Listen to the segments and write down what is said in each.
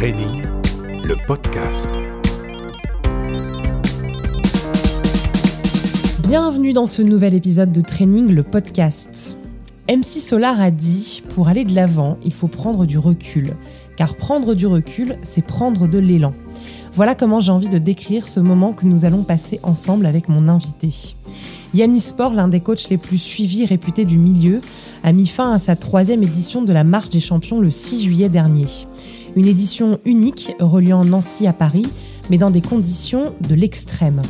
Training, le podcast. Bienvenue dans ce nouvel épisode de Training, le podcast. MC Solar a dit, pour aller de l'avant, il faut prendre du recul. Car prendre du recul, c'est prendre de l'élan. Voilà comment j'ai envie de décrire ce moment que nous allons passer ensemble avec mon invité. Yannis Sport, l'un des coachs les plus suivis et réputés du milieu, a mis fin à sa troisième édition de la Marche des Champions le 6 juillet dernier. Une édition unique reliant Nancy à Paris, mais dans des conditions de l'extrême.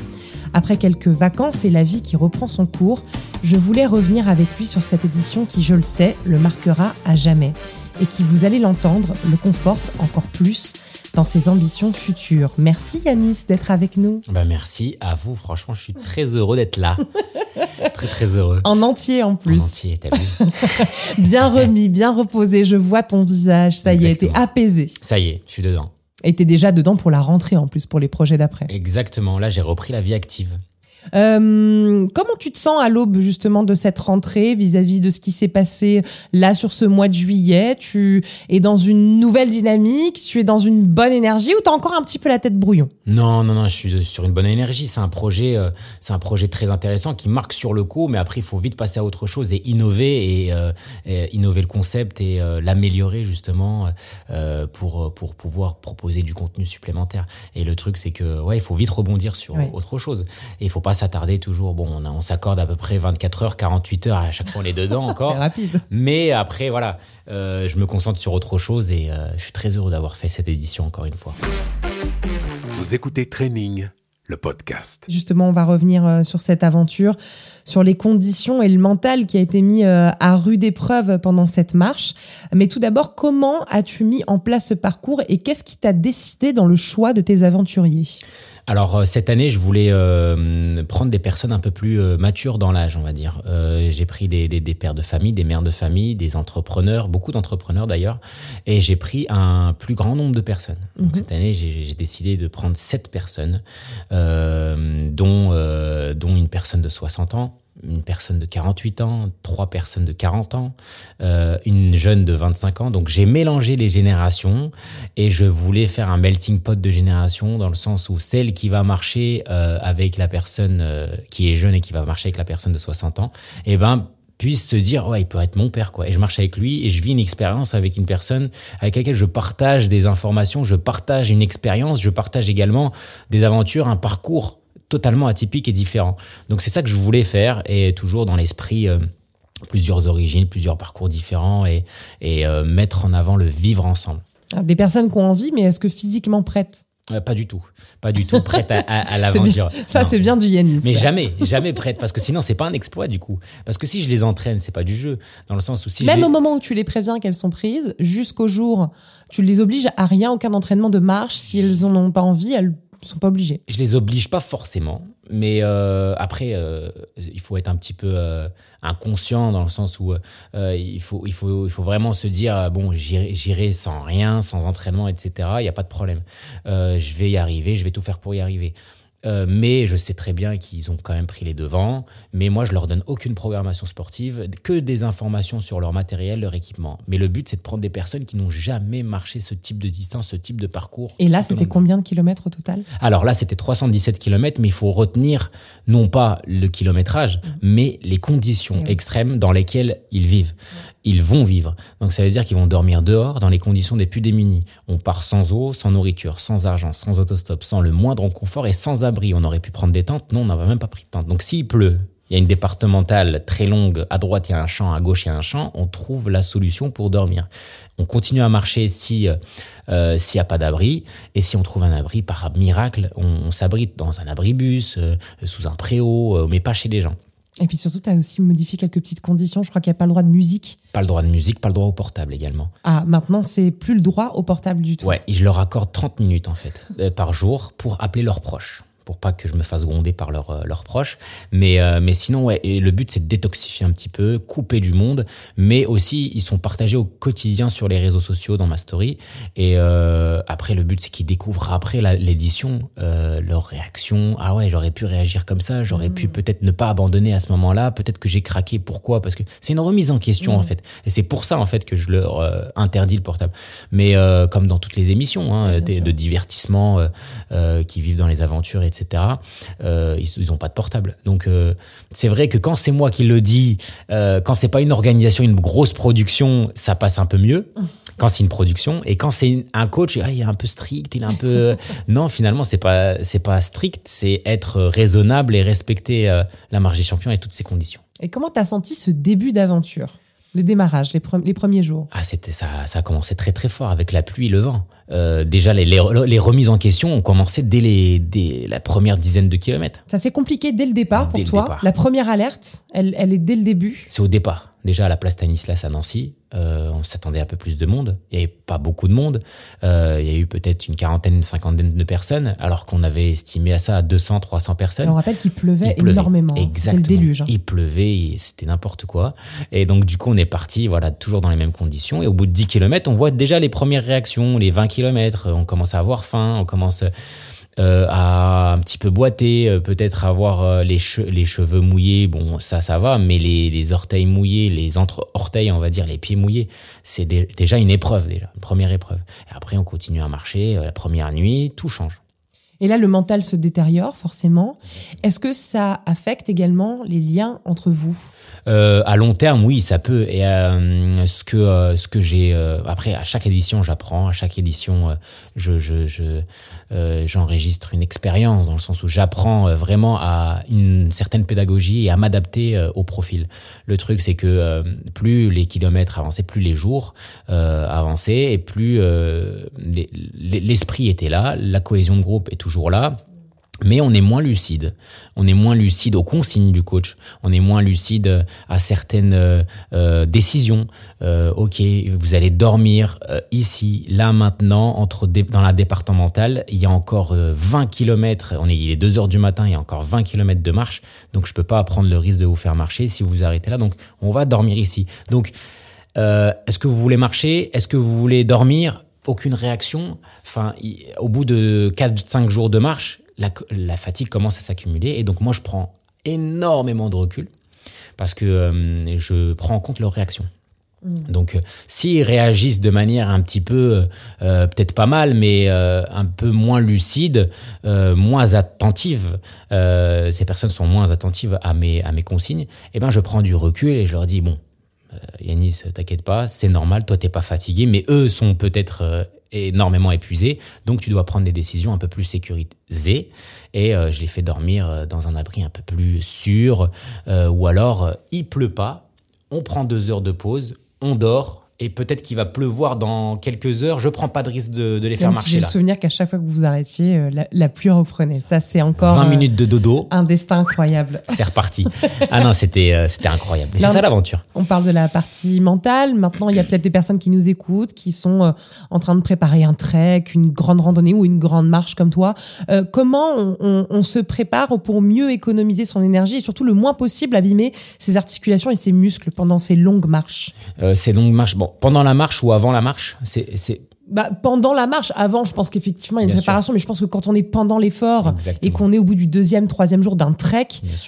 Après quelques vacances et la vie qui reprend son cours, je voulais revenir avec lui sur cette édition qui, je le sais, le marquera à jamais et qui, vous allez l'entendre, le conforte encore plus dans ses ambitions futures. Merci Yanis d'être avec nous. Bah merci à vous, franchement, je suis très heureux d'être là. très très heureux. En entier en plus. En entier, t'as vu Bien remis, bien reposé, je vois ton visage, ça y est, t'es apaisé. Ça y est, je suis dedans. Et t'es déjà dedans pour la rentrée en plus, pour les projets d'après. Exactement, là j'ai repris la vie active. Euh, comment tu te sens à l'aube justement de cette rentrée vis-à-vis de ce qui s'est passé là sur ce mois de juillet? Tu es dans une nouvelle dynamique, tu es dans une bonne énergie ou t'as encore un petit peu la tête brouillon? Non, non, non, je suis sur une bonne énergie. C'est un projet, euh, c'est un projet très intéressant qui marque sur le coup, mais après il faut vite passer à autre chose et innover et, euh, et innover le concept et euh, l'améliorer justement euh, pour pour pouvoir proposer du contenu supplémentaire. Et le truc c'est que ouais, il faut vite rebondir sur Ouais. autre chose. Et il faut pas s'attarder toujours. Bon, on, s'accorde à peu près 24 heures, 48 heures à chaque fois on est dedans encore. C'est rapide. Mais après, voilà, euh, je me concentre sur autre chose et euh, je suis très heureux d'avoir fait cette édition encore une fois. Vous écoutez Training, le podcast. Justement, on va revenir euh, sur cette aventure, sur les conditions et le mental qui a été mis à rude épreuve pendant cette marche. Mais tout d'abord, comment as-tu mis en place ce parcours et qu'est-ce qui t'a décidé dans le choix de tes aventuriers? Alors euh, cette année, je voulais euh, prendre des personnes un peu plus euh, matures dans l'âge, on va dire. Euh, j'ai pris des, des, des pères de famille, des mères de famille, des entrepreneurs, beaucoup d'entrepreneurs d'ailleurs, et j'ai pris un plus grand nombre de personnes. Donc cette année, j'ai j'ai décidé de prendre sept personnes, euh, dont euh, dont une personne de 60 ans. Une personne de 48 ans, trois personnes de 40 ans, euh, une jeune de 25 ans. Donc j'ai mélangé les générations et je voulais faire un melting pot de générations dans le sens où celle qui va marcher euh, avec la personne euh, qui est jeune et qui va marcher avec la personne de 60 ans, eh ben puisse se dire ouais il peut être mon père quoi et je marche avec lui et je vis une expérience avec une personne avec laquelle je partage des informations je partage une expérience je partage également des aventures un parcours totalement atypique et différent donc c'est ça que je voulais faire et toujours dans l'esprit euh, plusieurs origines plusieurs parcours différents et, et euh, mettre en avant le vivre ensemble Des personnes qui ont envie, mais est-ce que physiquement prêtes? Euh, pas du tout, pas du tout prête à, l'aventure. Ça, c'est bien du Yanis. Mais jamais, jamais prête, parce que sinon c'est pas un exploit du coup. Parce que si je les entraîne, c'est pas du jeu, dans le sens où si Même au moment où tu les préviens qu'elles sont prises, jusqu'au jour, tu les obliges à rien, aucun entraînement de marche. Si elles en ont pas envie, elles sont pas obligées. je les oblige pas forcément, mais euh, après euh, il faut être un petit peu euh, inconscient dans le sens où il faut il faut il faut vraiment se dire bon j'irai sans rien, sans entraînement, etc. Il y a pas de problème. Je vais y arriver, je vais tout faire pour y arriver. Euh, mais je sais très bien qu'ils ont quand même pris les devants. Mais moi, je leur donne aucune programmation sportive, que des informations sur leur matériel, leur équipement. Mais le but, c'est de prendre des personnes qui n'ont jamais marché ce type de distance, ce type de parcours. Et là, c'était combien de kilomètres au total? Alors là, c'était 317 km, mais il faut retenir non pas le kilométrage, mais les conditions Eh oui. extrêmes dans lesquelles ils vivent. Ils vont vivre. Donc ça veut dire qu'ils vont dormir dehors dans les conditions des plus démunis. On part sans eau, sans nourriture, sans argent, sans autostop, sans le moindre confort et sans abri. On aurait pu prendre des tentes. Non, on n'a même pas pris de tente. Donc s'il pleut, il y a une départementale très longue, à droite il y a un champ, à gauche il y a un champ, on trouve la solution pour dormir. On continue à marcher si euh, s'il n'y a pas d'abri, et si on trouve un abri, par miracle, on, on s'abrite dans un abribus, euh, sous un préau, euh, mais pas chez les gens. Et puis surtout, tu as aussi modifié quelques petites conditions. Je crois qu'il n'y a pas le droit de musique. Pas le droit de musique, pas le droit au portable également. Ah, maintenant, c'est plus le droit au portable du tout. Ouais, et je leur accorde 30 minutes en fait, euh, par jour pour appeler leurs proches. Pour pas que je me fasse gronder par leurs euh, leurs proches. Mais, euh, mais sinon, ouais, et le but, c'est de détoxifier un petit peu, couper du monde, mais aussi, ils sont partagés au quotidien sur les réseaux sociaux dans ma story. Et euh, après, le but, c'est qu'ils découvrent après l'édition euh, leur réaction. Ah ouais, j'aurais pu réagir comme ça, j'aurais pu peut-être ne pas abandonner à ce moment-là, peut-être que j'ai craqué. Pourquoi? Parce que c'est une remise en question, en fait. Et c'est pour ça, en fait, que je leur interdis le portable. Mais comme dans toutes les émissions hein, des- de divertissement qui vivent dans les aventures, etc., euh, ils, ils ont pas de portable. Donc euh, c'est vrai que quand c'est moi qui le dis, euh, quand c'est pas une organisation, une grosse production, ça passe un peu mieux. Quand c'est une production et quand c'est un coach, ah, il est un peu strict, il est un peu non finalement c'est pas c'est pas strict, c'est être raisonnable et respecter la marge des champions et toutes ses conditions. Et comment t'as senti ce début d'aventure? Le démarrage, les, pre- les premiers jours Ah, c'était ça, ça a commencé très très fort avec la pluie le vent. Euh, déjà, les, les, les remises en question ont commencé dès, les, dès la première dizaine de kilomètres. Ça s'est compliqué dès le départ Dès pour le toi. départ. La première alerte, elle, elle est dès le début. C'est au départ. Déjà à la place Stanislas à Nancy, euh, on s'attendait à un peu plus de monde. Il n'y avait pas beaucoup de monde. Euh, il y a eu peut-être une quarantaine, une cinquantaine de personnes, alors qu'on avait estimé à ça à 200, 300 personnes. on rappelle qu'il pleuvait, énormément. hein. C'était Exactement. le déluge. hein. Il pleuvait, c'était n'importe quoi. Et donc, du coup, on est parti, voilà, toujours dans les mêmes conditions. Et au bout de 10 km, on voit déjà les premières réactions, les 20 km. On commence à avoir faim, on commence euh, à un petit peu boiter, euh, peut-être avoir euh, les, les cheveux mouillés. Bon, ça, ça va, mais les, les orteils mouillés, les entre-orteils, on va dire, les pieds mouillés, c'est dé- déjà une épreuve, déjà, une première épreuve. Et après, on continue à marcher. euh, la première nuit, tout change. Et là, le mental se détériore forcément. Est-ce que ça affecte également les liens entre vous? Euh, à long terme, oui, ça peut. Et euh, ce que euh, que j'ai après à chaque édition, j'apprends. À chaque édition, je je je j'enregistre une expérience dans le sens où j'apprends vraiment à une certaine pédagogie et à m'adapter au profil. Le truc, c'est que plus les kilomètres avançaient, plus les jours avançaient et plus les- les- l'esprit était là, la cohésion de groupe est toujours là. Mais on est moins lucide. On est moins lucide aux consignes du coach. On est moins lucide à certaines euh, euh, décisions. Euh, ok, vous allez dormir euh, ici, là, maintenant, entre dans la départementale. Il y a encore euh, 20 kilomètres. On est, il est 2 heures du matin. Il y a encore 20 kilomètres de marche. Donc, je peux pas prendre le risque de vous faire marcher si vous vous arrêtez là. Donc, on va dormir ici. Donc, euh, est-ce que vous voulez marcher? Est-ce que vous voulez dormir? Aucune réaction. Enfin, au bout de 4-5 jours de marche, la, la fatigue commence à s'accumuler. Et donc, moi, je prends énormément de recul parce que euh, je prends en compte leurs réactions. Donc, euh, s'ils réagissent de manière un petit peu, euh, peut-être pas mal, mais euh, un peu moins lucide, moins attentive, ces personnes sont moins attentives à mes à mes consignes. Eh ben, je prends du recul et je leur dis bon, Yanis, t'inquiète pas, c'est normal, toi t'es pas fatigué, mais eux sont peut-être euh, énormément épuisés, donc tu dois prendre des décisions un peu plus sécurisées. Et euh, je les fais dormir euh, dans un abri un peu plus sûr, euh, ou alors euh, il pleut pas, on prend deux heures de pause, on dort. Et peut-être qu'il va pleuvoir dans quelques heures. Je prends pas de risque de, de les faire si marcher j'ai le souvenir qu'à chaque fois que vous vous arrêtiez, euh, la, la pluie reprenait. Ça, c'est encore 20 euh, minutes de dodo, un destin incroyable. c'est reparti. ah non, c'était euh, c'était incroyable. C'est ça l'aventure. On parle de la partie mentale. Maintenant, il y a peut-être des personnes qui nous écoutent, qui sont euh, en train de préparer un trek, une grande randonnée ou une grande marche comme toi. Comment on, on- on se prépare pour mieux économiser son énergie et surtout le moins possible abîmer ses articulations et ses muscles pendant ces longues marches? Ces longues marches. Bon, pendant la marche ou avant la marche, c'est c'est bah, pendant la marche, avant, je pense qu'effectivement, il y a une Bien préparation, mais je pense que quand on est pendant l'effort et qu'on est au bout du deuxième, troisième jour d'un trek,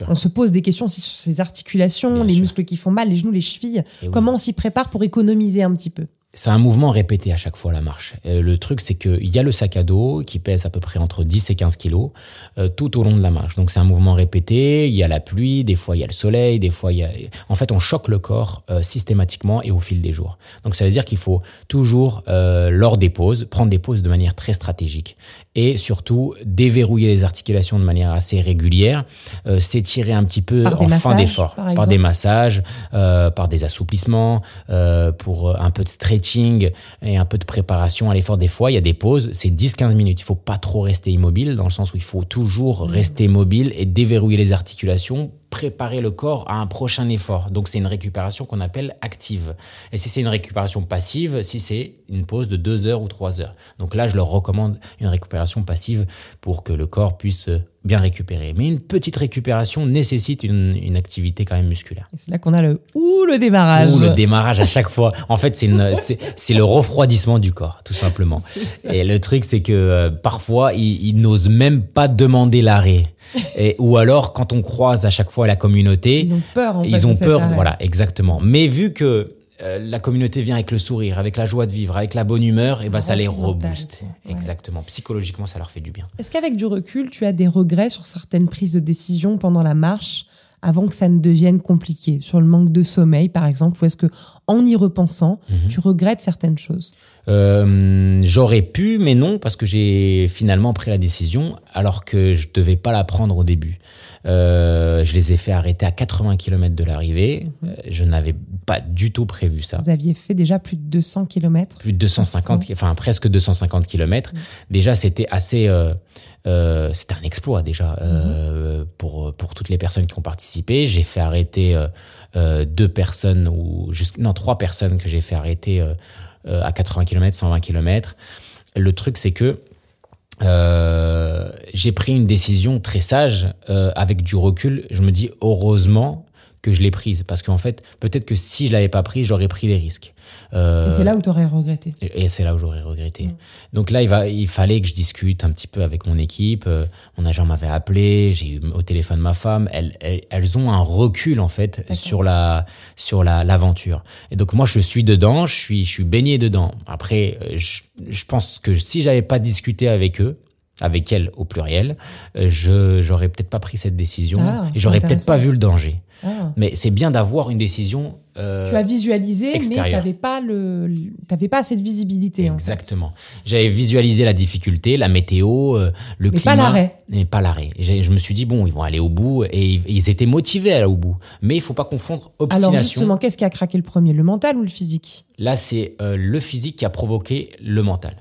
on se pose des questions aussi sur ses articulations, Bien les sûr. muscles qui font mal, les genoux, les chevilles. Et oui. Comment on s'y prépare pour économiser un petit peu? C'est un mouvement répété à chaque fois la marche. Euh, le truc, c'est qu'il y a le sac à dos qui pèse à peu près entre 10 et 15 kilos euh, tout au long de la marche. Donc c'est un mouvement répété. Il y a la pluie, des fois il y a le soleil, des fois il y a. En fait, on choque le corps euh, systématiquement et au fil des jours. Donc ça veut dire qu'il faut toujours, lors des pauses, prendre des pauses de manière très stratégique et surtout déverrouiller les articulations de manière assez régulière, euh, s'étirer un petit peu Par en fin d'effort, par des massages, euh, par des assouplissements, euh, pour euh, un peu de stretching et un peu de préparation à l'effort. Des fois, il y a des pauses, c'est 10-15 minutes. Il faut pas trop rester immobile, dans le sens où il faut toujours rester mobile et déverrouiller les articulations préparer le corps à un prochain effort. Donc c'est une récupération qu'on appelle active. Et si c'est une récupération passive, si c'est une pause de deux heures ou trois heures. Donc là, je leur recommande une récupération passive pour que le corps puisse bien récupérer. Mais une petite récupération nécessite une, une activité quand même musculaire. C'est là qu'on a le ou le démarrage. Ou le démarrage à chaque fois. En fait, c'est le refroidissement du corps, tout simplement. Et le truc, c'est que euh, parfois, ils, ils n'osent même pas demander l'arrêt. Et, ou alors, quand on croise à chaque fois la communauté, Ils ont peur. En fait, ils ont peur, voilà, exactement. Mais vu que euh, la communauté vient avec le sourire, avec la joie de vivre, avec la bonne humeur, et ben ça les rebooste. ouais. Exactement. Psychologiquement, ça leur fait du bien. Est-ce qu'avec du recul, tu as des regrets sur certaines prises de décision pendant la marche avant que ça ne devienne compliqué? Sur le manque de sommeil, par exemple, ou est-ce que, en y repensant, Mhm. tu regrettes certaines choses? Euh, J'aurais pu, mais non, parce que j'ai finalement pris la décision, alors que je devais pas la prendre au début. Euh, je les ai fait arrêter à 80 km de l'arrivée. Je n'avais pas du tout prévu ça. Vous aviez fait déjà plus de 200 km. plus de 250, enfin presque 250 kilomètres. Déjà, c'était assez, euh, euh, c'était un exploit déjà euh, pour pour toutes les personnes qui ont participé. J'ai fait arrêter deux personnes ou non trois personnes que j'ai fait arrêter à 80 km, 120 km. Le truc, c'est que euh, j'ai pris une décision très sage euh, avec du recul. Je me dis heureusement que je l'ai prise parce qu'en fait peut-être que si je l'avais pas prise j'aurais pris des risques. Euh, Et c'est là où tu aurais regretté. et c'est là où j'aurais regretté. Donc là, il, va, il fallait que je discute un petit peu avec mon équipe. Euh, Mon agent m'avait appelé, j'ai eu au téléphone ma femme. Elles, elles, elles ont un recul en fait sur la sur la l'aventure. Et donc moi, je suis dedans, je suis je suis baigné dedans. Après, euh, je, je pense que si j'avais pas discuté avec eux, avec elles au pluriel, euh, je j'aurais peut-être pas pris cette décision Ah, et j'aurais peut-être pas vu le danger. Ah. Mais c'est bien d'avoir une décision. euh, Tu as visualisé, mais tu n'avais pas, le, pas cette visibilité. en fait. Exactement. J'avais visualisé la difficulté, la météo, euh, le Mais climat. pas l'arrêt. Mais pas l'arrêt. Je me suis dit, bon, ils vont aller au bout et ils- ils étaient motivés à aller au bout. Mais il faut pas confondre obstination. Alors justement, qu'est-ce qui a craqué le premier, le mental ou le physique? Là, c'est euh, le physique qui a provoqué le mental.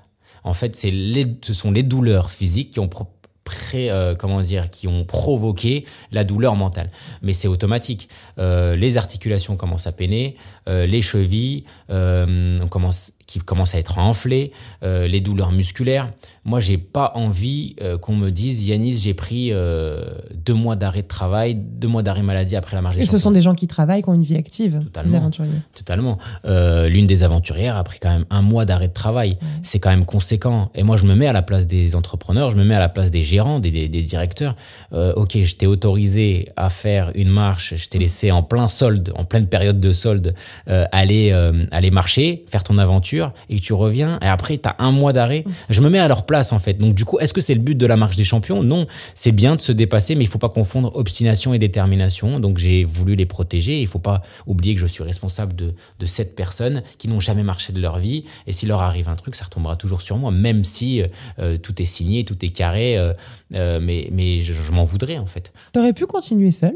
En fait, c'est les, ce sont les douleurs physiques qui ont pro- pré- euh, comment dire, qui ont provoqué la douleur mentale. Mais c'est automatique. Euh, les articulations commencent à peiner, euh, les chevilles on commence, qui commencent à être enflées, euh, les douleurs musculaires. Moi, j'ai pas envie euh, qu'on me dise, Yanis, j'ai pris euh, deux mois d'arrêt de travail, deux mois d'arrêt maladie après la marche des Et ce sont des gens qui travaillent, qui ont une vie active, Totalement. les aventuriers. Totalement. Euh, L'une des aventurières a pris quand même un mois d'arrêt de travail. C'est quand même conséquent. Et moi, je me mets à la place des entrepreneurs, je me mets à la place des gérants, des, des, des directeurs. Ok, je t'ai autorisé à faire une marche, je t'ai laissé en plein solde, en pleine période de solde, aller aller marcher, faire ton aventure, et que tu reviens. Et après, t'as un mois d'arrêt. Je me mets à leur place en fait. Donc du coup, est-ce que c'est le but de la marche des champions? Non, c'est bien de se dépasser, mais il faut pas confondre obstination et détermination. Donc j'ai voulu les protéger. Il faut pas oublier que je suis responsable de de sept personnes qui n'ont jamais marché de leur vie. Et s'il leur arrive un truc, ça retombera toujours sur moi, même si euh, tout est signé, tout est carré. euh, euh, mais mais je, je m'en voudrais en fait. T'aurais pu continuer seul?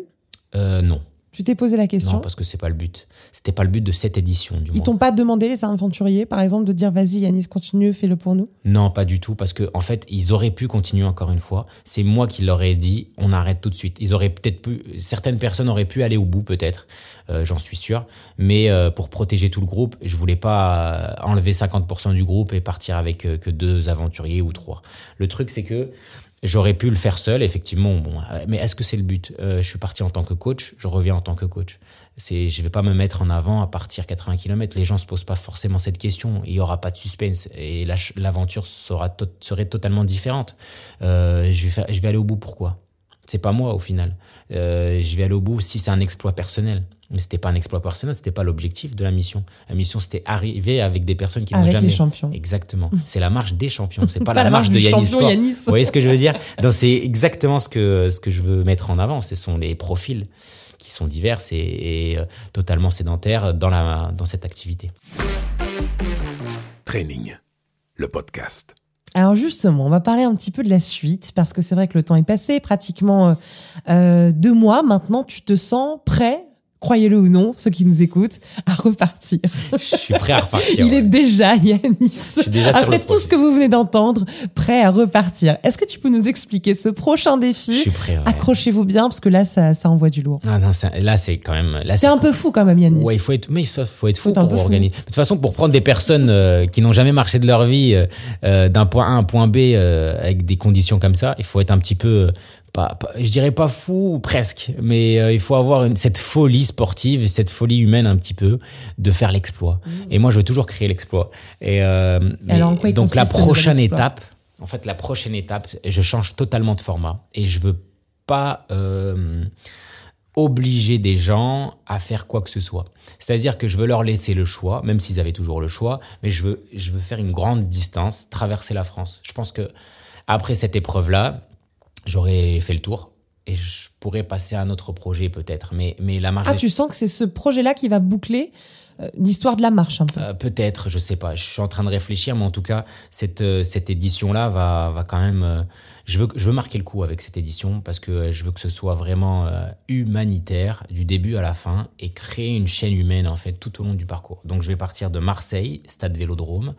Euh, non, Tu t'es posé la question non, parce que c'est pas le but. C'était pas le but de cette édition du Ils moins. t'ont pas demandé, les aventuriers, par exemple, de dire vas-y Yanis, continue, fais-le pour nous? Non, pas du tout, parce que en fait, ils auraient pu continuer encore une fois. C'est moi qui leur ai dit, on arrête tout de suite. Ils auraient peut-être pu, certaines personnes auraient pu aller au bout, peut-être, euh, j'en suis sûr. Mais euh, pour protéger tout le groupe, je voulais pas enlever 50% du groupe et partir avec euh, que deux aventuriers ou trois. Le truc, c'est que J'aurais pu le faire seul, effectivement. Bon, euh, mais est-ce que c'est le but? Euh, Je suis parti en tant que coach, je reviens en tant que coach. C'est, je vais pas me mettre en avant à partir 80 km. Les gens se posent pas forcément cette question. Il y aura pas de suspense et l'aventure sera serait totalement différente. Euh, je vais faire, je vais aller au bout. Pourquoi? C'est pas moi au final. Je vais aller au bout si c'est un exploit personnel. Mais c'était pas un exploit personnel, c'était pas l'objectif de la mission. La mission c'était arriver avec des personnes qui n'ont Avec jamais. les champions. Exactement. C'est la marche des champions. C'est pas, Pas la, marche de du Yannis champion Sport. Yanis. Vous voyez ce que je veux dire? Donc c'est exactement ce que ce que je veux mettre en avant. Ce sont les profils qui sont divers et, et, euh, totalement sédentaires dans la dans cette activité. Training, le podcast. Alors justement, on va parler un petit peu de la suite, parce que c'est vrai que le temps est passé, pratiquement euh, euh, deux mois. Maintenant, tu te sens prêt croyez-le ou non, ceux qui nous écoutent, à repartir. Je suis prêt à repartir. Il ouais. est déjà, Yanis, suis déjà sur après tout projet. ce que vous venez d'entendre, prêt à repartir. Est-ce que tu peux nous expliquer ce prochain Je défi suis prêt. ouais. Accrochez-vous bien, parce que là, ça, ça envoie du lourd. Ah non, là c'est quand même. C'est un peu fou quand même, Yanis. Ouais, il faut être, mais il faut, être fou Faut pour fou. organiser. De toute façon, pour prendre des personnes euh, qui n'ont jamais marché de leur vie euh, euh, d'un point A à un point B euh, avec des conditions comme ça, il faut être un petit peu, pas, pas- je dirais pas fou, presque, mais euh, il faut avoir une, cette folie sportive, et cette folie humaine un petit peu de faire l'exploit. Et moi, je veux toujours créer l'exploit. Et, euh, alors, quoi donc la prochaine étape, en fait, la prochaine étape, je change totalement de format et je veux pas. euh, obliger des gens à faire quoi que ce soit. C'est-à-dire que je veux leur laisser le choix, même s'ils avaient toujours le choix, mais je veux, je veux faire une grande distance, traverser la France. Je pense que après cette épreuve-là, j'aurais fait le tour et je pourrais passer à un autre projet peut-être. Mais, mais la marche Ah, tu sens que c'est ce projet-là qui va boucler euh, l'histoire de la marche un peu. euh, peut-être, je sais pas. Je suis en train de réfléchir, mais en tout cas, cette euh, cette édition-là va va quand même. Je veux je veux marquer le coup avec cette édition parce que euh, je veux que ce soit vraiment euh, humanitaire du début à la fin et créer une chaîne humaine en fait tout au long du parcours. Donc je vais partir de Marseille, stade Vélodrome,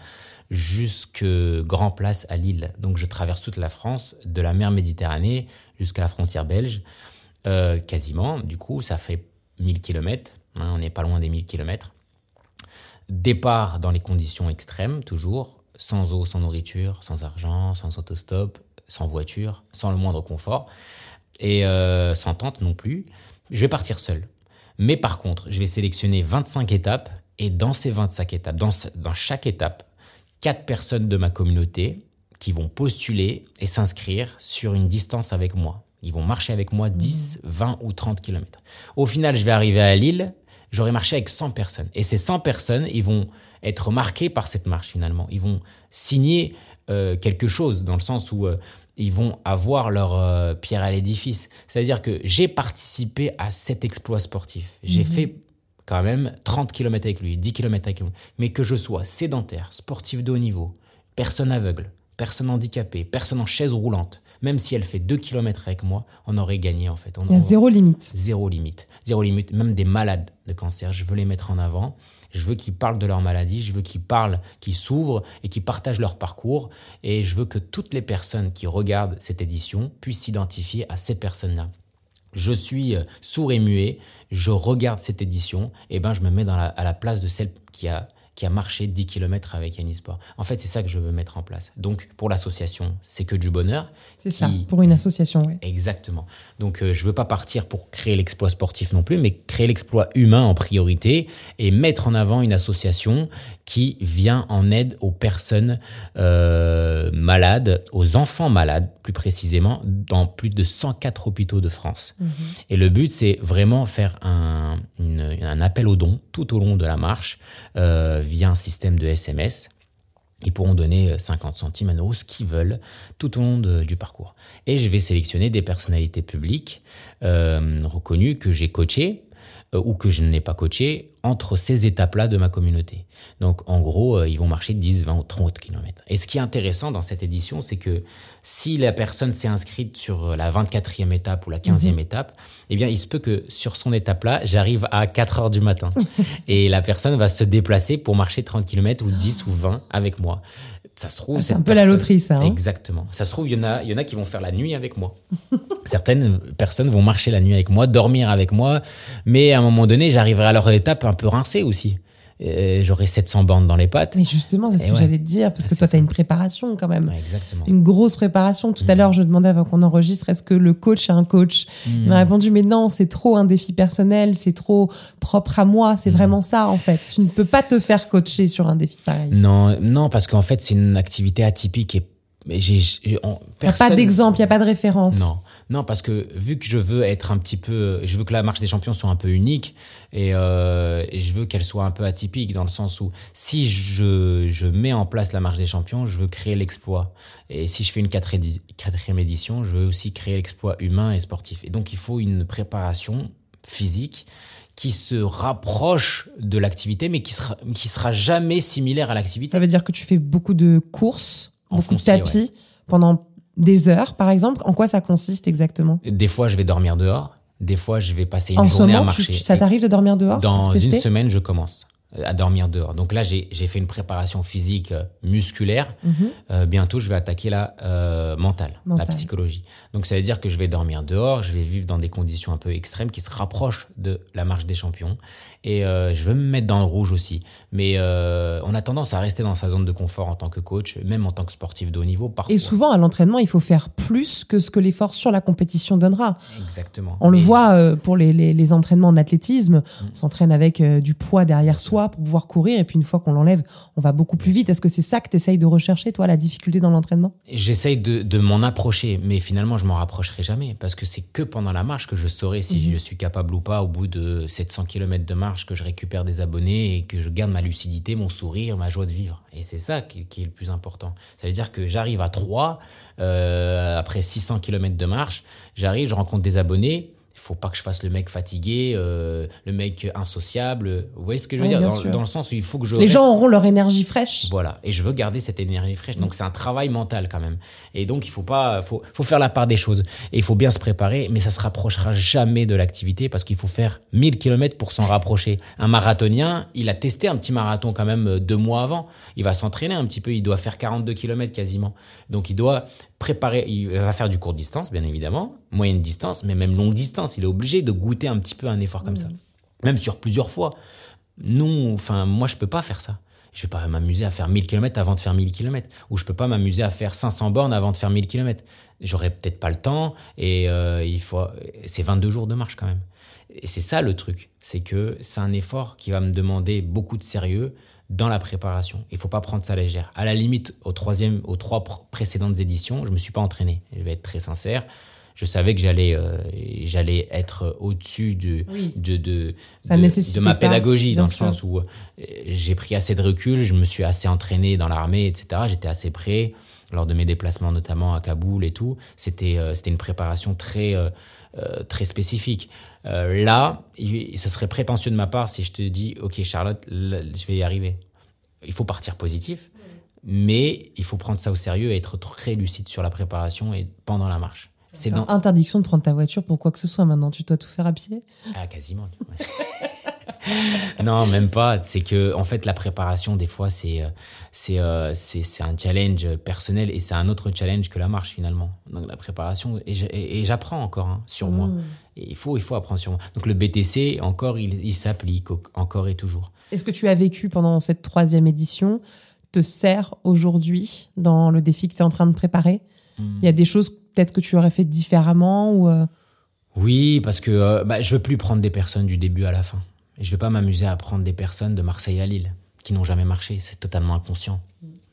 jusque Grand Place à Lille. Donc je traverse toute la France, de la mer Méditerranée jusqu'à la frontière belge, euh, quasiment. Du coup, ça fait 1000 km. on n'est pas loin des 1000 km. Départ dans les conditions extrêmes, toujours, sans eau, sans nourriture, sans argent, sans autostop, sans voiture, sans le moindre confort, et euh, sans tente non plus. Je vais partir seul. Mais par contre, je vais sélectionner 25 étapes, et dans ces 25 étapes, dans, dans chaque étape, quatre personnes de ma communauté qui vont postuler et s'inscrire sur une distance avec moi. Ils vont marcher avec moi 10, 20 ou 30 km. Au final, je vais arriver à Lille, j'aurai marché avec 100 personnes. Et ces 100 personnes, ils vont être marqués par cette marche finalement. Ils vont signer euh, quelque chose dans le sens où euh, ils vont avoir leur euh, pierre à l'édifice. C'est-à-dire que j'ai participé à cet exploit sportif. J'ai fait quand même 30 km avec lui, 10 km avec lui, mais que je sois sédentaire, sportif de haut niveau, personne aveugle, personne handicapée, personne en chaise roulante, même si elle fait 2 km avec moi, on aurait gagné en fait. On Il y a zéro limite. Zéro limite. Zéro limite. Même des malades de cancer, je veux les mettre en avant. Je veux qu'ils parlent de leur maladie, je veux qu'ils parlent, qu'ils s'ouvrent et qu'ils partagent leur parcours. Et je veux que toutes les personnes qui regardent cette édition puissent s'identifier à ces personnes-là. Je suis euh, sourd et muet, je regarde cette édition, et ben je me mets à la place de celle qui a, qui a marché 10 km avec Yannisport. En fait, c'est ça que je veux mettre en place. Donc, pour l'association, c'est que du bonheur. C'est qui- ça, pour une association, ouais. Exactement. Donc euh, je veux pas partir pour créer l'exploit sportif non plus, mais créer l'exploit humain en priorité et mettre en avant une association qui vient en aide aux personnes euh, malades, aux enfants malades plus précisément, dans plus de 104 hôpitaux de France. Et le but, c'est vraiment faire un, une- un appel aux dons tout au long de la marche euh, via un système de SMS. Ils pourront donner euh, 50 centimes, un euro, ce qu'ils veulent, tout au long de- du parcours. Et je vais sélectionner des personnalités publiques euh, reconnues que j'ai coachées euh, ou que je n'ai pas coachées entre ces étapes-là de ma communauté. Donc, en gros, euh, ils vont marcher 10, 20 ou 30 kilomètres. Et ce qui est intéressant dans cette édition, c'est que si la personne s'est inscrite sur la 24e étape ou la 15e étape, eh bien, il se peut que sur son étape-là, j'arrive à 4 heures du matin. et la personne va se déplacer pour marcher 30 km ou 10 ou 20 avec moi. Ça se trouve, Ah, c'est un peu la loterie, ça, hein. Exactement. Ça se trouve, il y en a, il y en a qui vont faire la nuit avec moi. Certaines personnes vont marcher la nuit avec moi, dormir avec moi, mais à un moment donné, j'arriverai à leur étape un peu rincé aussi. Euh, J'aurai 700 bandes dans les pattes. Mais justement, c'est ce Et que ouais. j'allais te dire, parce que toi, tu as une préparation quand même. Ouais, exactement. Une grosse préparation. Tout à Mm. l'heure, je demandais avant qu'on enregistre, est-ce que le coach est un coach? Il Mm. m'a répondu, mais non, c'est trop un défi personnel, c'est trop propre à moi, Mm. c'est vraiment ça en fait. Tu ne peux pas te faire coacher sur un défi pareil. Non, non, parce qu'en fait, c'est une activité atypique et mais j'ai, j'ai- on- Il n'y a personne- pas d'exemple, il n'y a pas de référence. Non, non, parce que vu que je veux être un petit peu, je veux que la marche des champions soit un peu unique et, euh, et je veux qu'elle soit un peu atypique dans le sens où si je, je mets en place la marche des champions, je veux créer l'exploit. Et si je fais une quatri- quatrième édition, je veux aussi créer l'exploit humain et sportif. Et donc il faut une préparation physique qui se rapproche de l'activité, mais qui sera, qui sera jamais similaire à l'activité. Ça veut dire que tu fais beaucoup de courses, En beaucoup foncier, de tapis pendant des heures, par exemple. En quoi ça consiste exactement? Des fois, je vais dormir dehors. Des fois, je vais passer une En journée à moment, tu- marcher. tu- ça t'arrive de dormir dehors Dans une semaine, je commence à dormir dehors. Donc là, j'ai fait une préparation physique euh, musculaire. Mhm. Euh, bientôt, je vais attaquer la euh, mentale, la psychologie. Donc ça veut dire que je vais dormir dehors, je vais vivre dans des conditions un peu extrêmes qui se rapprochent de la marche des champions. Et euh, je veux me mettre dans le rouge aussi. Mais euh, on a tendance à rester dans sa zone de confort en tant que coach, même en tant que sportif de haut niveau. Parfois. Et souvent, à l'entraînement, il faut faire plus que ce que l'effort sur la compétition donnera. Exactement. On le voit euh, pour les, les- les entraînements en athlétisme. Mm. On s'entraîne avec euh, du poids derrière soi pour pouvoir courir. Et puis, une fois qu'on l'enlève, on va beaucoup plus vite. Est-ce que c'est ça que tu essayes de rechercher, toi, la difficulté dans l'entraînement? J'essaye de, de m'en approcher, mais finalement, je m'en rapprocherai jamais parce que c'est que pendant la marche que je saurai si Mhm. je suis capable ou pas au bout de 700 km de marche que je récupère des abonnés et que je garde ma lucidité, mon sourire, ma joie de vivre. Et c'est ça qui, qui est le plus important. Ça veut dire que j'arrive à 3, euh, après 600 km de marche, j'arrive, je rencontre des abonnés. Il faut pas que je fasse le mec fatigué, euh, le mec insociable. Vous voyez ce que je veux dire? dans, le sens où il faut que je Les reste- gens auront leur énergie fraîche. voilà, et je veux garder cette énergie fraîche. Donc c'est un travail mental quand même. Et donc il faut pas, faut, faut faire la part des choses. Et il faut bien se préparer, mais ça se rapprochera jamais de l'activité parce qu'il faut faire 1000 km pour s'en rapprocher. Un marathonien, il a testé un petit marathon quand même euh, deux mois avant. Il va s'entraîner un petit peu. Il doit faire 42 km quasiment. Donc il doit préparer. Il va faire du court distance, bien évidemment, moyenne distance, mais même longue distance. Il est obligé de goûter un petit peu un effort comme ça, même sur plusieurs fois. Non, enfin, moi, je peux pas faire ça. Je vais pas m'amuser à faire 1000 km avant de faire 1000 km. Ou je peux pas m'amuser à faire 500 bornes avant de faire 1000 km. J'aurais peut-être pas le temps et euh, il faut, c'est 22 jours de marche quand même. Et c'est ça le truc. C'est que c'est un effort qui va me demander beaucoup de sérieux dans la préparation. Il faut pas prendre ça légère. À la limite, au troisième, aux trois pr- précédentes éditions, je me suis pas entraîné. Je vais être très sincère. Je savais que j'allais, euh, j'allais être au-dessus de, Oui. de, de, de- ma pédagogie, dans le sûr. sens où euh, j'ai pris assez de recul, je me suis assez entraîné dans l'armée, etc. J'étais assez prêt lors de mes déplacements, notamment à Kaboul et tout. C'était euh, c'était une préparation très euh, euh, très spécifique. Euh, là, ça serait prétentieux de ma part si je te dis, ok Charlotte, là, je vais y arriver. Il faut partir positif, mais il faut prendre ça au sérieux et être très lucide sur la préparation et pendant la marche. C'est dans Interdiction de prendre ta voiture pour quoi que ce soit maintenant. Tu dois tout faire à pied? ah, quasiment. ouais. non, même pas. C'est que, en fait, la préparation, des fois, c'est, euh, c'est, euh, c'est, c'est un challenge personnel et c'est un autre challenge que la marche, finalement. Donc, la préparation, et, j'apprends encore hein, sur moi. Et il faut, il faut apprendre sur moi. Donc, le BTC, encore, il, il s'applique encore et toujours. Est-ce que tu as vécu pendant cette troisième édition te sert aujourd'hui dans le défi que tu es en train de préparer? Hmm. Il y a des choses peut-être que tu aurais fait différemment ou euh, Oui, parce que euh, bah, je veux plus prendre des personnes du début à la fin. Je vais pas m'amuser à prendre des personnes de Marseille à Lille qui n'ont jamais marché. C'est totalement inconscient.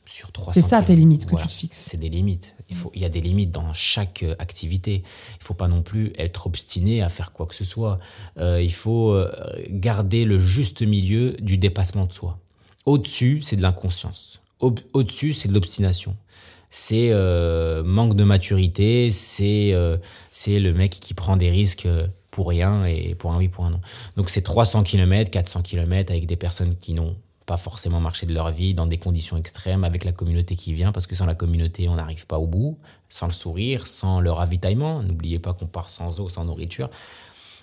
Sur 300 C'est ça, tes limites que Voilà. tu te fixes. C'est des limites. Il, faut, il y a des limites dans chaque euh, activité. Il faut pas non plus être obstiné à faire quoi que ce soit. Euh, il faut euh, garder le juste milieu du dépassement de soi. Au-dessus, c'est de l'inconscience. Au- Au-dessus, c'est de l'obstination. C'est euh, manque de maturité, c'est euh, le mec qui prend des risques pour rien et pour un oui, pour un non. Donc c'est 300 km, 400 km avec des personnes qui n'ont pas forcément marché de leur vie, dans des conditions extrêmes, avec la communauté qui vient, parce que sans la communauté, on n'arrive pas au bout, sans le sourire, sans le ravitaillement. N'oubliez pas qu'on part sans eau, sans nourriture.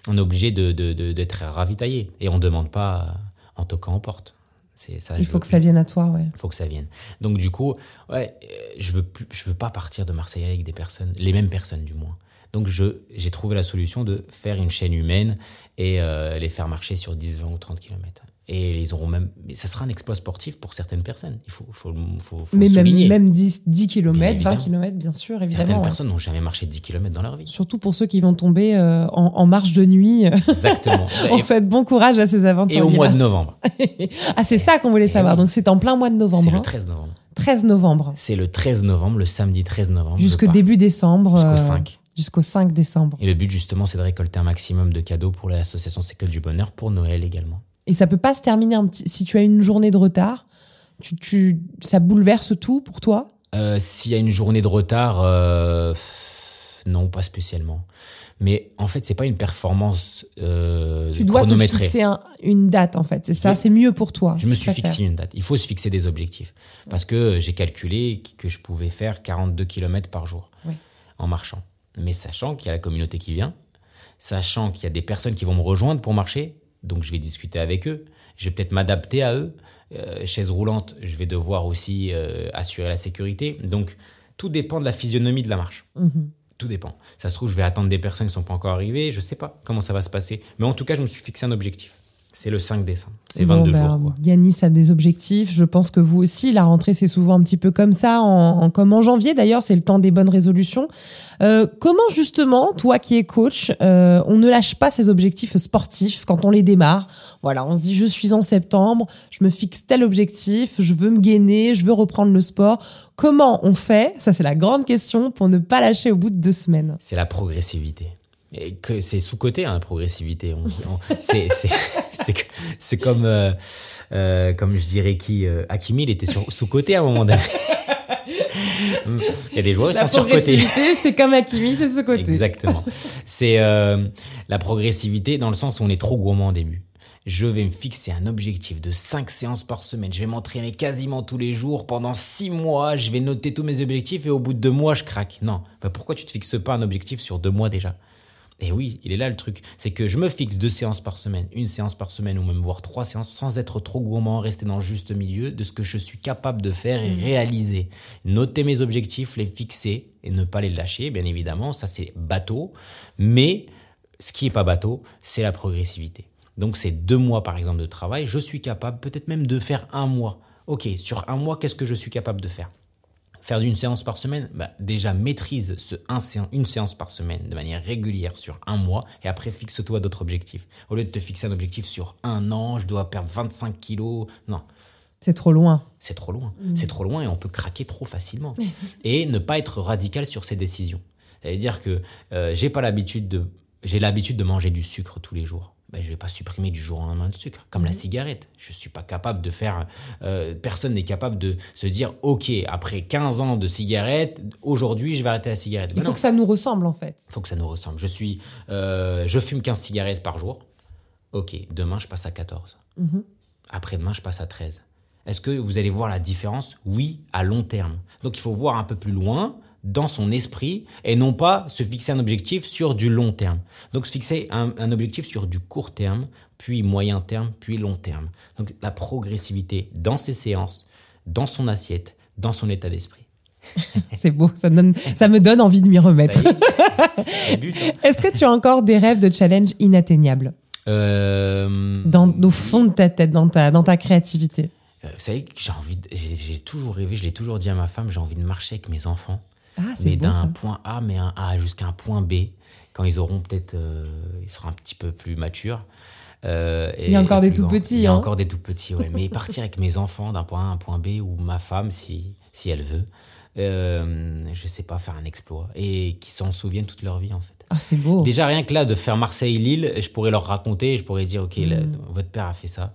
On est obligé de, de, de- d'être ravitaillé. Et on ne demande pas en toquant aux portes. C'est ça, il faut que ça vienne à toi, ouais. il faut que ça vienne. Donc du coup, ouais, euh, je veux plus, je veux pas partir de Marseille avec des personnes, les mêmes personnes du moins. Donc j'ai trouvé la solution de faire une chaîne humaine et euh, les faire marcher sur 10, 20 ou 30 km. Et ils auront même, mais ça sera un exploit sportif pour certaines personnes. Il faut, faut, faut, faut Mais le même, souligner. même 10, 10 km, 20 évidemment. km, bien sûr, Certaines évidemment. ouais. personnes n'ont jamais marché 10 km dans leur vie. Surtout pour ceux qui vont tomber euh, en, en marche de nuit. Exactement. On et, souhaite bon courage à ces aventures. et au mois de novembre. ah, c'est ça qu'on voulait savoir. oui. Donc c'est en plein mois de novembre. C'est le hein. 13 novembre. 13 novembre. C'est le 13 novembre, le samedi 13 novembre. Jusque début décembre. Jusqu'au euh, 5. Jusqu'au 5 décembre. Et le but justement, c'est de récolter un maximum de cadeaux pour l'association Sécole du Bonheur pour Noël également. Et ça peut pas se terminer un petit. Si tu as une journée de retard, tu, tu, ça bouleverse tout pour toi? Euh, S'il y a une journée de retard, euh, non, pas spécialement. Mais en fait, c'est pas une performance euh, Tu dois te fixer un- une date en fait. C'est ça. C'est mieux pour toi. Je me suis fixé une date. Il faut se fixer des objectifs. Parce que j'ai calculé que je pouvais faire 42 km par jour Oui. en marchant. Mais sachant qu'il y a la communauté qui vient, sachant qu'il y a des personnes qui vont me rejoindre pour marcher, donc je vais discuter avec eux, je vais peut-être m'adapter à eux. Euh, chaise roulante, je vais devoir aussi euh, assurer la sécurité. Donc tout dépend de la physionomie de la marche. Mhm. Tout dépend. Ça se trouve, je vais attendre des personnes qui ne sont pas encore arrivées. Je ne sais pas comment ça va se passer. Mais en tout cas, je me suis fixé un objectif. C'est le 5 décembre. C'est 22 Bon, jours. ben, Quoi. Yanis a des objectifs. Je pense que vous aussi. La rentrée, c'est souvent un petit peu comme ça, en, en- comme en janvier d'ailleurs, c'est le temps des bonnes résolutions. Euh, comment justement, toi qui es coach, euh, on ne lâche pas ses objectifs sportifs quand on les démarre? Voilà, on se dit je suis en septembre, je me fixe tel objectif, je veux me gainer, je veux reprendre le sport. Comment on fait? Ça, c'est la grande question pour ne pas lâcher au bout de deux semaines. C'est la progressivité. Et que c'est sous-côté, hein, la progressivité. On- on- c'est, c'est, comme, euh, euh, comme je dirais qui, euh, Hakimi, il était sur, sous-côté à un moment donné. il y a des joueurs qui La sont sur-côté. progressivité, c'est comme Hakimi, c'est ce côté. Exactement. C'est la progressivité dans le sens où on est trop gourmand au début. Je vais me fixer un objectif de 5 séances par semaine. Je vais m'entraîner quasiment tous les jours pendant 6 mois. Je vais noter tous mes objectifs et au bout de 2 mois, je craque. Non. Bah, pourquoi tu te fixes pas un objectif sur 2 mois déjà? Et oui, il est là le truc. C'est que je me fixe deux séances par semaine, une séance par semaine ou même voire trois séances sans être trop gourmand, rester dans le juste milieu de ce que je suis capable de faire et réaliser. Noter mes objectifs, les fixer et ne pas les lâcher, bien évidemment. Ça, c'est bateau. Mais ce qui est pas bateau, c'est la progressivité. Donc, c'est deux mois, par exemple, de travail. Je suis capable peut-être même de faire un mois. Ok, sur un mois, qu'est-ce que je suis capable de faire? Faire d'une séance par semaine, bah, déjà maîtrise ce un une séance par semaine de manière régulière sur un mois et après fixe-toi d'autres objectifs. Au lieu de te fixer un objectif sur un an, je dois perdre 25 kilos. Non, C'est trop loin. c'est trop loin. C'est trop loin et on peut craquer trop facilement. et ne pas être radical sur ses décisions. C'est-à-dire que euh, j'ai pas l'habitude de j'ai l'habitude de manger du sucre tous les jours. Ben, je vais pas supprimer du jour au lendemain le sucre, comme la cigarette. Je suis pas capable de faire. euh, personne n'est capable de se dire, ok, après 15 ans de cigarette, aujourd'hui je vais arrêter la cigarette. Il Ben faut non. que ça nous ressemble en fait. faut que ça nous ressemble. Je suis, euh, je fume 15 cigarettes par jour. Ok, demain je passe à 14. Après-demain je passe à 13. Est-ce que vous allez voir la différence? Oui, à long terme. Donc il faut voir un peu plus loin dans son esprit et non pas se fixer un objectif sur du long terme. Donc se fixer un, un objectif sur du court terme, puis moyen terme, puis long terme. Donc la progressivité dans ses séances, dans son assiette, dans son état d'esprit. C'est beau, ça, donne, ça me donne envie de m'y remettre. Hein. Est-ce que tu as encore des rêves de challenge inatteignables Euh, dans, au fond de ta tête, dans ta, dans ta créativité? Euh, Vous savez que j'ai envie, j'ai toujours rêvé, je l'ai toujours dit à ma femme, j'ai envie de marcher avec mes enfants, Ah, mais d'un point A, mais un A jusqu'à un point B, quand ils auront peut-être, euh, ils seront un petit peu plus matures. Euh, et- Il y a encore des tout grands. petits, Il y a hein. encore des tout petits, ouais. mais partir avec mes enfants d'un point A à un point B ou ma femme si si elle veut, euh, je sais pas faire un exploit et qui s'en souviennent toute leur vie en fait. Ah, c'est beau. Déjà rien que là de faire Marseille-Lille, je pourrais leur raconter, je pourrais dire ok, là, Mm. votre père a fait ça,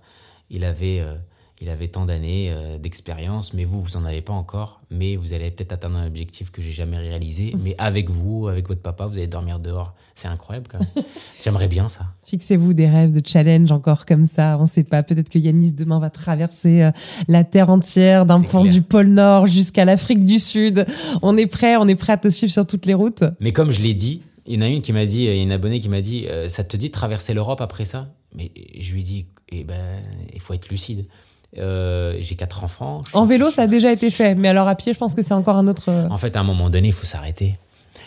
il avait euh, il avait tant d'années euh, d'expérience, mais vous vous en avez pas encore, mais vous allez peut-être atteindre un objectif que j'ai jamais réalisé, mais avec vous, avec votre papa, vous allez dormir dehors, c'est incroyable quand même. J'aimerais bien ça. Fixez-vous des rêves de challenge encore comme ça. On sait pas. Peut-être que Yanis demain va traverser euh, la terre entière, d'un point clair. du pôle Nord jusqu'à l'Afrique du Sud. On est prêt, on est prêt à te suivre sur toutes les routes. Mais comme je l'ai dit, il y en a une qui m'a dit, il y a une abonnée qui m'a dit, euh, ça te dit de traverser l'Europe après ça? Mais je lui ai dit, eh ben, il faut être lucide. Euh, j'ai quatre enfants. En vélo, ça a déjà été fait, mais alors à pied, je pense que c'est encore un autre. euh, En fait, à un moment donné, il faut s'arrêter.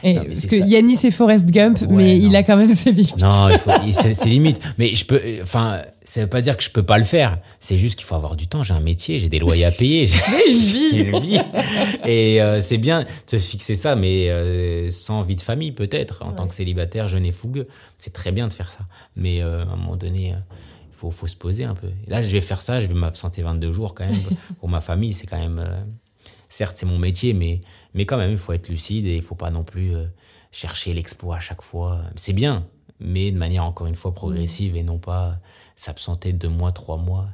et- non, mais parce que ça. Yanis c'est Forrest Gump, Ouais, mais il a quand même ses limites. Non, c'est limite. Mais je peux, enfin, ça veut pas dire que je peux pas le faire. C'est juste qu'il faut avoir du temps. J'ai un métier, j'ai des loyers à payer. J'ai une une vie. Et euh, c'est bien de se fixer ça, mais euh, sans vie de famille peut-être. En tant que célibataire, jeune et fougueux, c'est très bien de faire ça. Mais euh, à un moment donné, faut, faut se poser un peu. Et là, je vais faire ça. Je vais m'absenter 22 jours quand même pour ma famille. C'est quand même, euh, certes, c'est mon métier, mais mais quand même, il faut être lucide et il faut pas non plus euh, chercher l'exploit à chaque fois. C'est bien, mais de manière encore une fois progressive et non pas s'absenter deux mois, trois mois.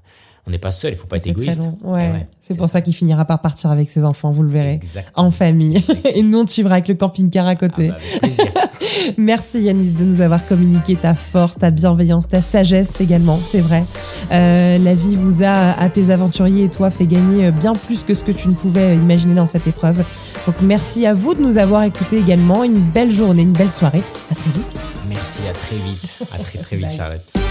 On n'est pas seul, il faut pas être égoïste. Ouais, Eh ouais, c'est pour ça, qu'il finira par partir avec ses enfants, vous le verrez. Exactement. En famille. Et nous, on te suivra avec le camping-car à côté. Ah bah, avec. Merci Yanis de nous avoir communiqué ta force, ta bienveillance, ta sagesse également, c'est vrai. Euh, la vie vous a, à tes aventuriers et toi, fait gagner bien plus que ce que tu ne pouvais imaginer dans cette épreuve. Donc merci à vous de nous avoir écoutés également. Une belle journée, une belle soirée. À très vite. Merci. À très vite. À très très vite. Charlotte.